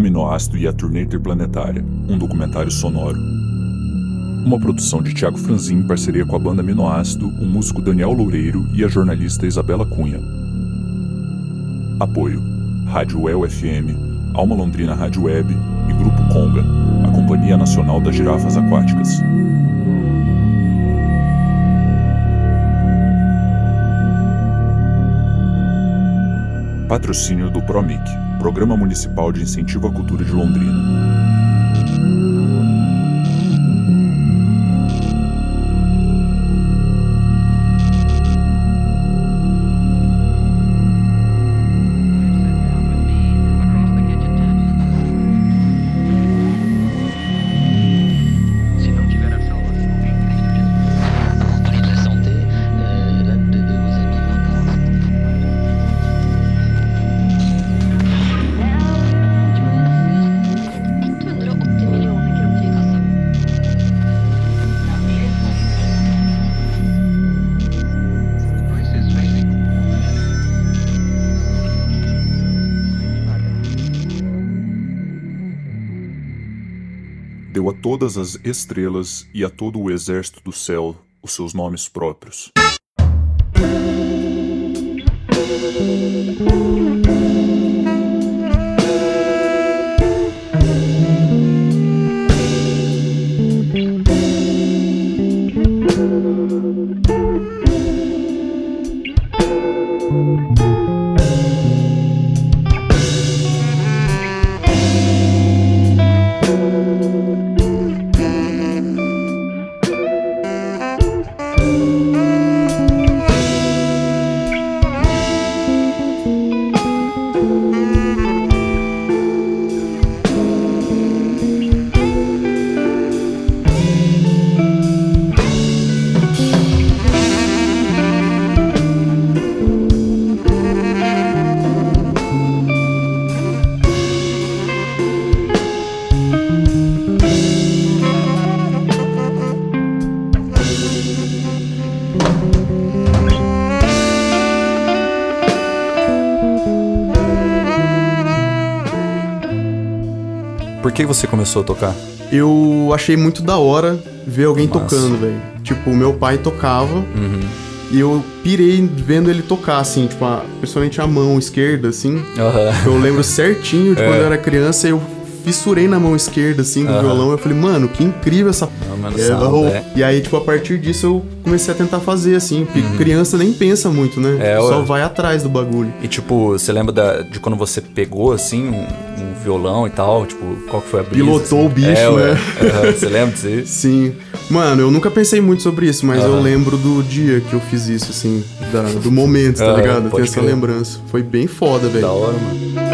Aminoácido e a Turnê Interplanetária, um documentário sonoro. Uma produção de Tiago Franzin em parceria com a banda Aminoácido, o músico Daniel Loureiro e a jornalista Isabela Cunha. Apoio: Rádio El FM, Alma Londrina Rádio Web e Grupo Conga, a Companhia Nacional das Girafas Aquáticas. Patrocínio do PROMIC, Programa Municipal de Incentivo à Cultura de Londrina. Todas as estrelas e a todo o exército do céu os seus nomes próprios. Por que você começou a tocar? Eu achei muito da hora ver alguém Massa. tocando, velho. Tipo, meu pai tocava Uhum. e eu pirei vendo ele tocar, assim, tipo, a, principalmente a mão esquerda, assim. Aham. Eu lembro certinho de É. quando eu era criança, eu fissurei na mão esquerda, assim, do Aham. violão. Eu falei, mano, que incrível essa. Não, mano, É, eu- é. E aí, tipo, a partir disso eu comecei a tentar fazer, assim, porque criança nem pensa muito, né? Uhum. É, Só vai atrás do bagulho. E tipo, você lembra da- de quando você pegou assim um, um violão e tal? Tipo, qual que foi a brisa? Pilotou assim? o bicho, é, né? Aham, Você lembra disso? aí? Sim. Mano, eu nunca pensei muito sobre isso, mas eu lembro do dia que eu fiz isso, assim, da- do momento, tá ligado? Eu tenho essa lembrança. Foi bem foda, velho. Da hora, mano.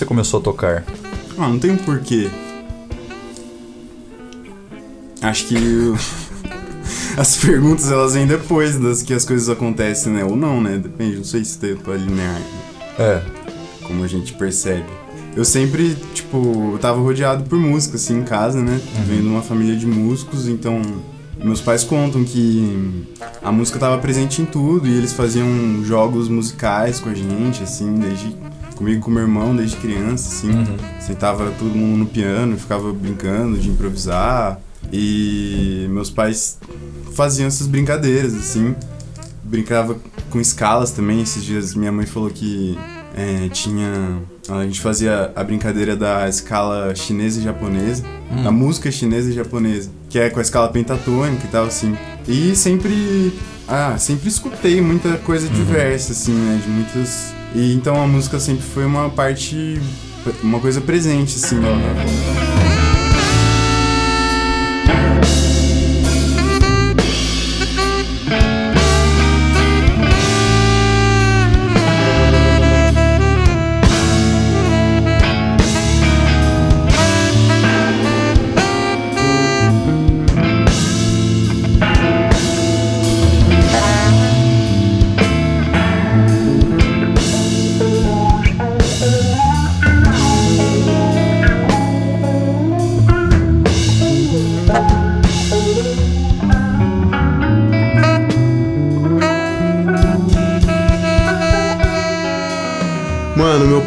Você começou a tocar? Ah, não tem um porquê. Acho que o- as perguntas elas vêm depois das que as coisas acontecem, né? Ou não, né? Depende, não sei se tem pra linear, É. como a gente percebe. Eu sempre, tipo, eu tava rodeado por música, assim, em casa, né? Venho de uma família de músicos, então meus pais contam que a música tava presente em tudo e eles faziam jogos musicais com a gente, assim, desde comigo com meu irmão, desde criança, assim. Uhum. Sentava todo mundo no piano, ficava brincando de improvisar. E meus pais faziam essas brincadeiras, assim. Brincava com escalas também. Esses dias minha mãe falou que é, tinha. A gente fazia a brincadeira da escala chinesa e japonesa. Da música chinesa e japonesa. Que é com a escala pentatônica e tal, assim. E sempre. Ah, sempre escutei muita coisa diversa, assim, né? De muitas. E então a música sempre foi uma parte. Uma coisa presente, assim, na minha vida.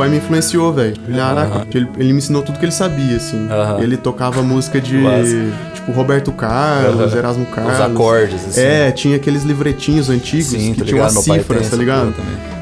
Pai me influenciou, velho. Ele, caraca, ele, ele me ensinou tudo que ele sabia, assim. Ele tocava música de, tipo, Roberto Carlos. Erasmo Carlos. Os acordes, assim. É, tinha aqueles livretinhos antigos Sim, que tá tinham as cifras, tá ligado?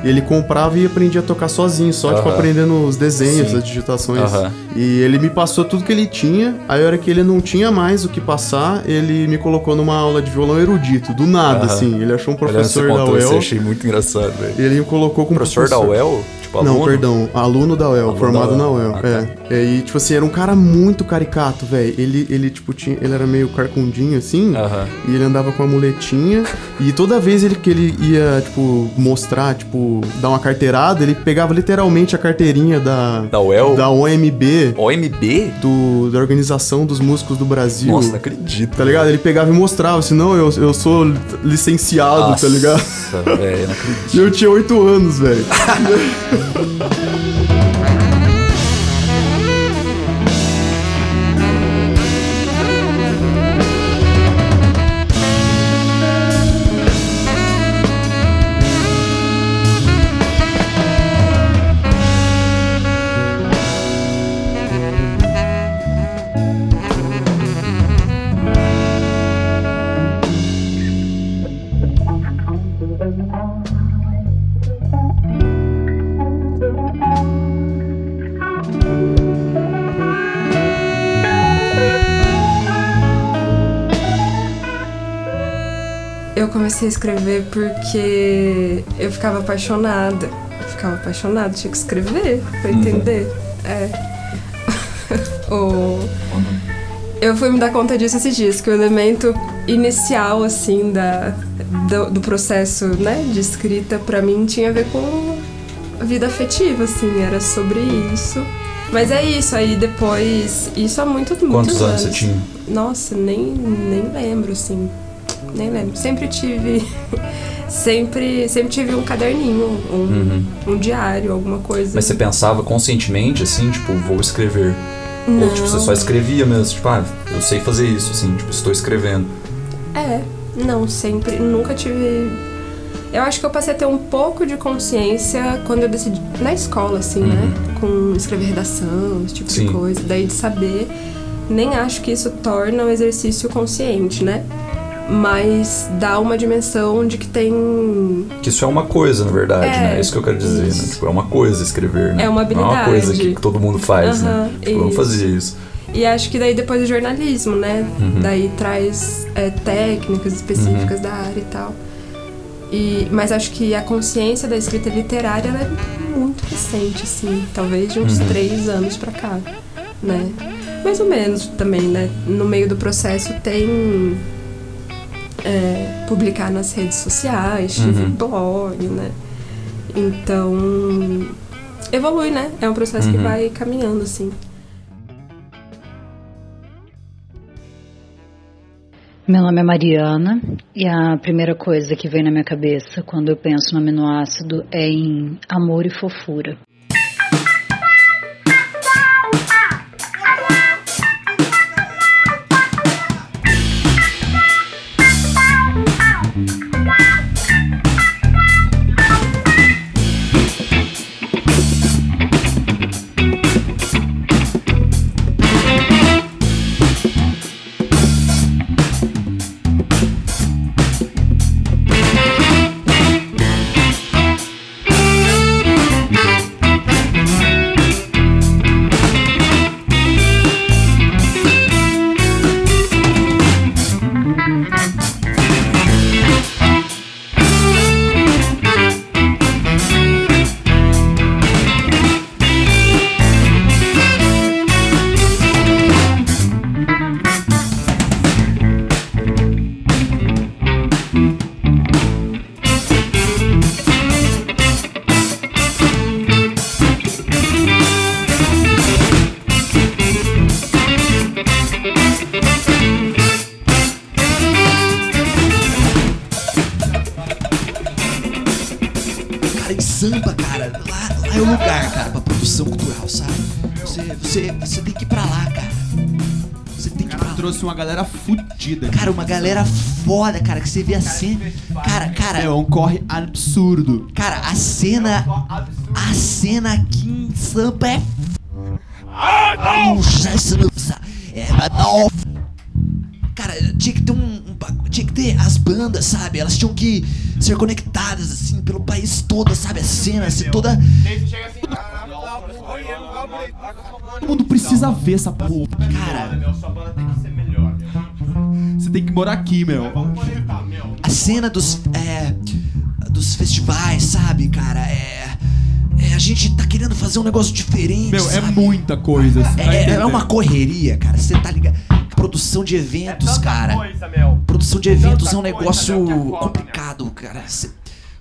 E ele comprava e aprendia a tocar sozinho, só, tipo, Aham. aprendendo os desenhos, Sim. as digitações. Aham. E ele me passou tudo que ele tinha. Aí, a hora que ele não tinha mais o que passar, ele me colocou numa aula de violão erudito, do nada, Aham. assim. Ele achou um professor da isso, eu UEL. achei muito engraçado, velho. Ele me colocou como Professor da UEL? Tipo, Não, perdão, aluno da UEL, Aluno formado da na UEL. UEL. Ah, tá. é. E tipo assim, era um cara muito caricato, velho. Ele, ele, tipo, tinha. Ele era meio carcundinho, assim. Aham. E ele andava com a muletinha. e toda vez ele, que ele ia, tipo, mostrar, tipo, dar uma carteirada, ele pegava literalmente a carteirinha da. Da UEL? Da OMB, OMB? do, da Organização dos Músicos do Brasil. Nossa, não acredito. Tá ligado? Ele pegava e mostrava, assim, não, eu, eu sou licenciado, Nossa, tá ligado? velho, não acredito. Eu tinha oito anos, velho. comecei a escrever porque eu ficava apaixonada. Eu ficava apaixonada, tinha que escrever pra entender. É. o... Eu fui me dar conta disso esses dias, que o elemento inicial, assim, da, do, do processo, né, de escrita, pra mim, tinha a ver com a vida afetiva, assim, era sobre isso. Mas é isso, aí depois, isso há muito, muitos Quantos anos você tinha? Nossa, nem, nem lembro, assim. Nem lembro. Sempre tive. sempre, sempre tive um caderninho, um, um diário, alguma coisa. Uhum. Mas você pensava conscientemente, assim, tipo, vou escrever? Não. Ou, tipo, você só escrevia mesmo, tipo, ah, eu sei fazer isso, assim, tipo, estou escrevendo. É, não, sempre. Nunca tive. Eu acho que eu passei a ter um pouco de consciência quando eu decidi. Na escola, assim, né? Com escrever redação, esse tipo Uhum. Sim. de coisa. Daí de saber. Nem acho que isso torna um exercício consciente, né? Mas dá uma dimensão de que tem. Que isso é uma coisa, na verdade, É, né? É isso que eu quero dizer, né? Tipo, é uma coisa escrever, né? É uma Não é uma coisa habilidade. que todo mundo faz, né? Aham, Tipo, eu fazia isso. E acho que daí depois o jornalismo, né? Uhum. Daí traz é, técnicas específicas Uhum. da área e tal. E, mas acho que a consciência da escrita literária ela é muito recente, assim. Talvez de uns Uhum. três anos pra cá, né? Mais ou menos também, né? No meio do processo tem... é, publicar nas redes sociais, tive Uhum. blog, né? Então... Evolui, né? É um processo que Uhum. vai caminhando, assim. Meu nome é Mariana e a primeira coisa que vem na minha cabeça quando eu penso no aminoácido é em amor e fofura. Trouxe uma galera fudida. Cara, uma galera foda, cara, que você vê assim. Cara, cara. É um corre absurdo. Cara, a cena. A cena aqui em Sampa é. É. Cara, tinha que ter um, um Tinha que ter as bandas, sabe? Elas tinham que ser conectadas, assim, pelo país todo, sabe? A cena, ser toda. Todo mundo precisa ver essa porra. Cara, Você tem que morar aqui, meu. a cena dos. É. Dos festivais, sabe, cara? É. é, a gente tá querendo fazer um negócio diferente. Meu, é sabe? muita coisa. você tá É, é- é uma correria, cara. Você tá ligado? Produção de eventos, cara. Produção de eventos é um negócio complicado, cara. Cê-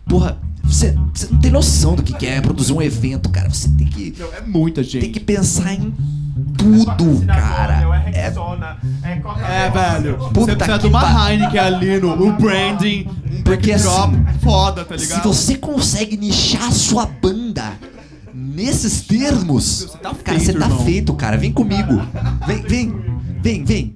porra, você você não tem noção do que, que é produzir um evento, cara. Você tem que, Meu, é muita gente. tem que pensar em tudo, cara. É, É, velho. Puta você precisa que de uma Heineken ali no, no branding, um Porque backdrop assim, foda, tá se ligado? você consegue nichar a sua banda nesses termos, tá cara, você feito, tá irmão. feito, cara. Vem comigo. Vem, vem, vem, vem.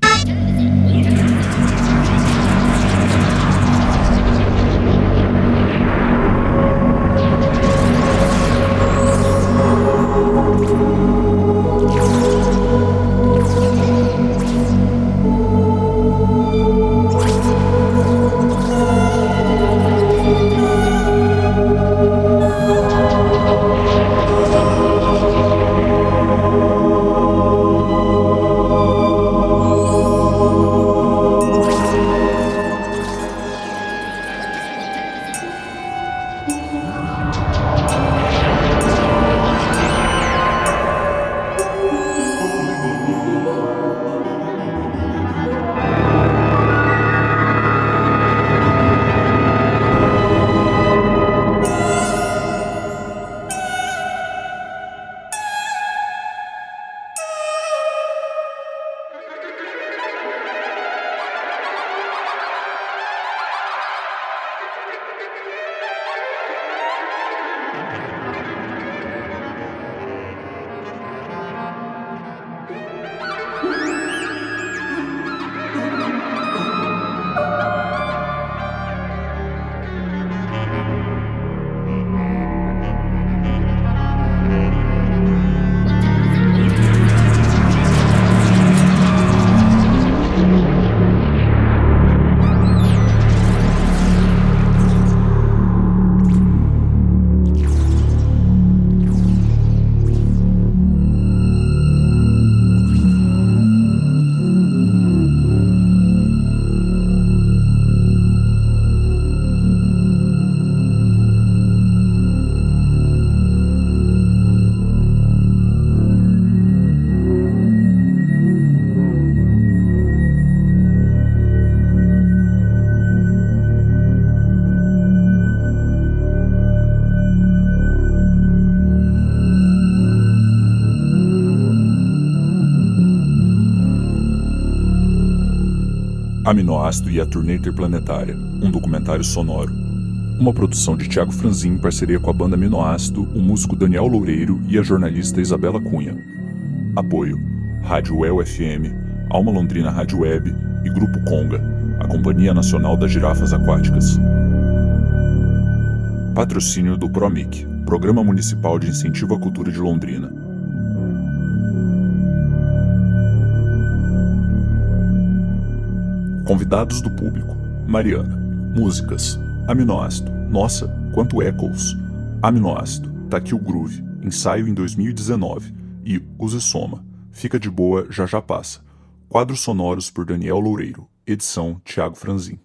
Aminoácido e a Turnê Interplanetária, um documentário sonoro. Uma produção de Tiago Franzin em parceria com a banda Aminoácido, o músico Daniel Loureiro e a jornalista Isabela Cunha. Apoio: Rádio UEL FM, Alma Londrina Rádio Web e Grupo Conga, a Companhia Nacional das Girafas Aquáticas. Patrocínio do PROMIC, Programa Municipal de Incentivo à Cultura de Londrina. Convidados do público: Mariana. Músicas: Aminoácido. Nossa, quanto Echoes. Aminoácido. Tá aqui o Groove. Ensaio em 2019. E Use Soma. Fica de boa, já já passa. Quadros sonoros por Daniel Loureiro. Edição Tiago Franzin.